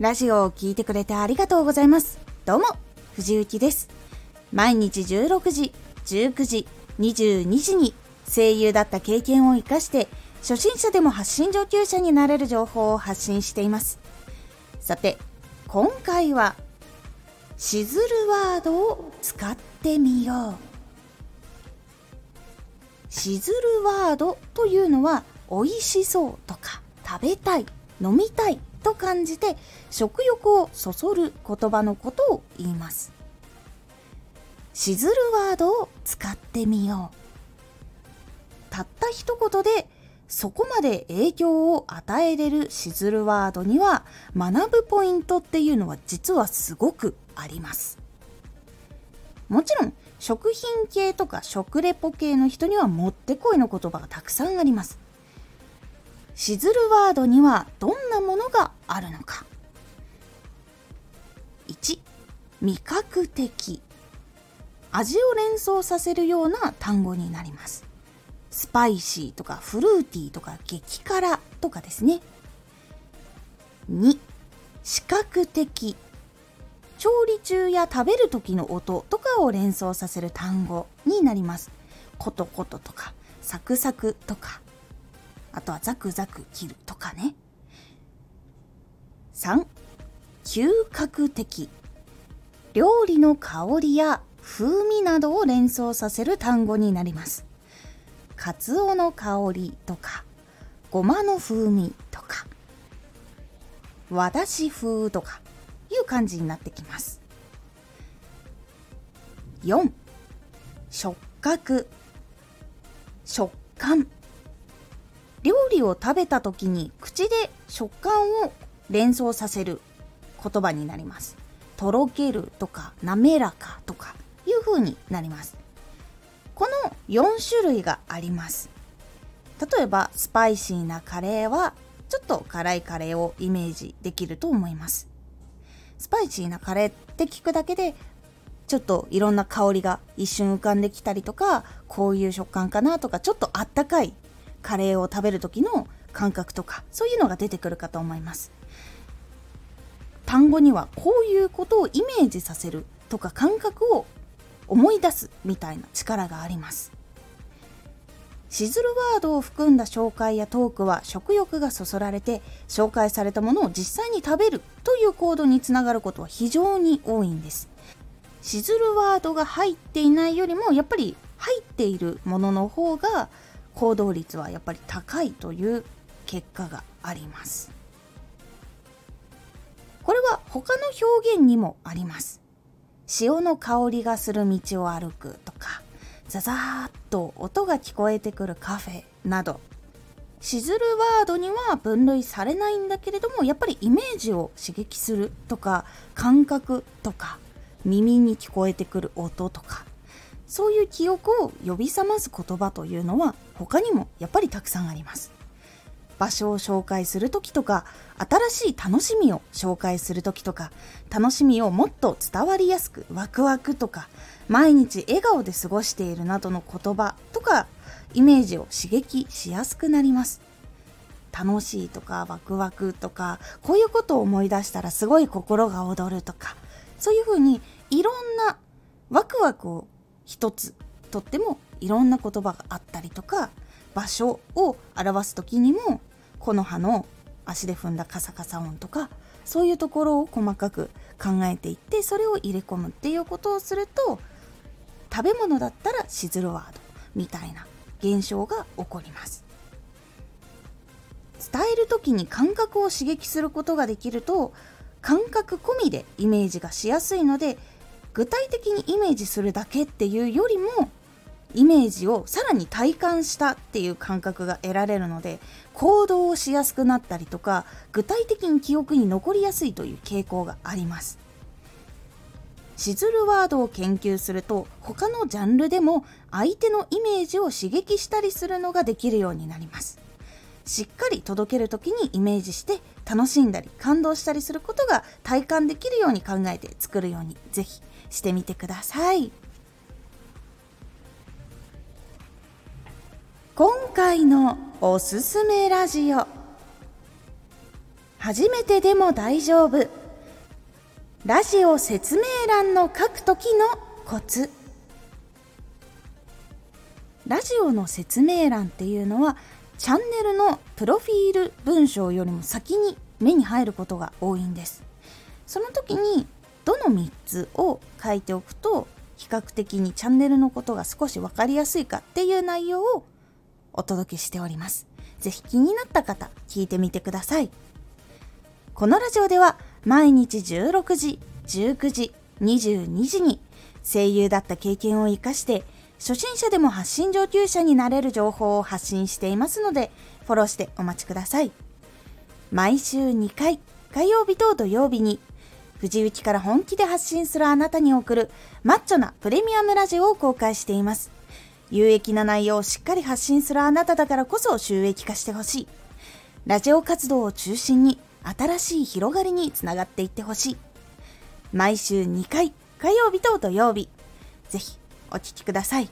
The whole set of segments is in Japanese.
ラジオを聴いてくれてありがとうございます。どうも、藤幸です。毎日16時、19時、22時に声優だった経験を活かして、初心者でも発信上級者になれる情報を発信しています。さて、今回は、しずるワードを使ってみよう。しずるワードというのは、美味しそうとか、食べたい、飲みたいと感じて食欲をそそる言葉のことを言います。しずるワードを使ってみよう。たった一言でそこまで影響を与えれるしずるワードには学ぶポイントっていうのは実はすごくあります。もちろん食品系とか食レポ系の人にはもってこいの言葉がたくさんあります。しずるワードにはどんなものがあるのか。1味覚的。味を連想させるような単語になります。スパイシーとかフルーティーとか激辛とかですね。2視覚的。調理中や食べる時の音とかを連想させる単語になります。コトコトとかサクサクとか。あとはザクザク切るとかね。3、嗅覚的。料理の香りや風味などを連想させる単語になります。カツオの香りとか、ごまの風味とか、和だし風とかいう感じになってきます。4触覚食感料理を食べた時に口で食感を連想させる言葉になります。とろけるとか滑らかとかいう風になります。この4種類があります。例えばスパイシーなカレーはちょっと辛いカレーをイメージできると思います。スパイシーなカレーって聞くだけでちょっといろんな香りが一瞬浮かんできたりとかこういう食感かなとかちょっとあったかいカレーを食べる時の感覚とかそういうのが出てくるかと思います。単語にはこういうことをイメージさせるとか感覚を思い出すみたいな力があります。シズルワードを含んだ紹介やトークは食欲がそそられて紹介されたものを実際に食べるという行動につながることは非常に多いんです。シズルワードが入っていないよりもやっぱり入っているものの方が行動率はやっぱり高いという結果があります。これは他の表現にもあります。潮の香りがする道を歩くとかザザーッと音が聞こえてくるカフェなど。しずるワードには分類されないんだけれどもやっぱりイメージを刺激するとか感覚とか耳に聞こえてくる音とかそういう記憶を呼び覚ます言葉というのは他にもやっぱりたくさんあります。場所を紹介する時とか新しい楽しみを紹介する時とか楽しみをもっと伝わりやすくワクワクとか毎日笑顔で過ごしているなどの言葉とかイメージを刺激しやすくなります。楽しいとかワクワクとかこういうことを思い出したらすごい心が躍るとかそういうふうにいろんなワクワクを一つとってもいろんな言葉があったりとか場所を表す時にも木の葉の足で踏んだカサカサ音とかそういうところを細かく考えていってそれを入れ込むっていうことをすると食べ物だったらシズルワードみたいな現象が起こります。伝える時に感覚を刺激することができると感覚込みでイメージがしやすいので具体的にイメージするだけっていうよりもイメージをさらに体感したっていう感覚が得られるので行動をしやすくなったりとか具体的に記憶に残りやすいという傾向があります。シズルワードを研究すると他のジャンルでも相手のイメージを刺激したりするのができるようになります。しっかり届ける時にイメージして楽しんだり感動したりすることが体感できるように考えて作るようにぜひしてみてください。今回のおすすめラジオ。初めてでも大丈夫。ラジオ説明欄の書く時のコツ。ラジオの説明欄っていうのはチャンネルのプロフィール文章よりも先に目に入ることが多いんです。その時にどの3つを書いておくと比較的にチャンネルのことが少し分かりやすいかっていう内容をお届けしております。ぜひ気になった方聞いてみてください。このラジオでは毎日16時19時22時に声優だった経験を生かして初心者でも発信上級者になれる情報を発信していますのでフォローしてお待ちください。毎週2回火曜日と土曜日に藤雪から本気で発信するあなたに送るマッチョなプレミアムラジオを公開しています有益な内容をしっかり発信するあなただからこそ収益化してほしいラジオ活動を中心に新しい広がりにつながっていってほしい毎週2回火曜日と土曜日ぜひお聴きください。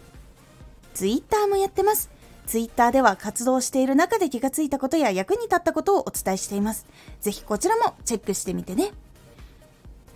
ツイッターもやってます。ツイッターでは活動している中で気がついたことや役に立ったことをお伝えしています。ぜひこちらもチェックしてみてね。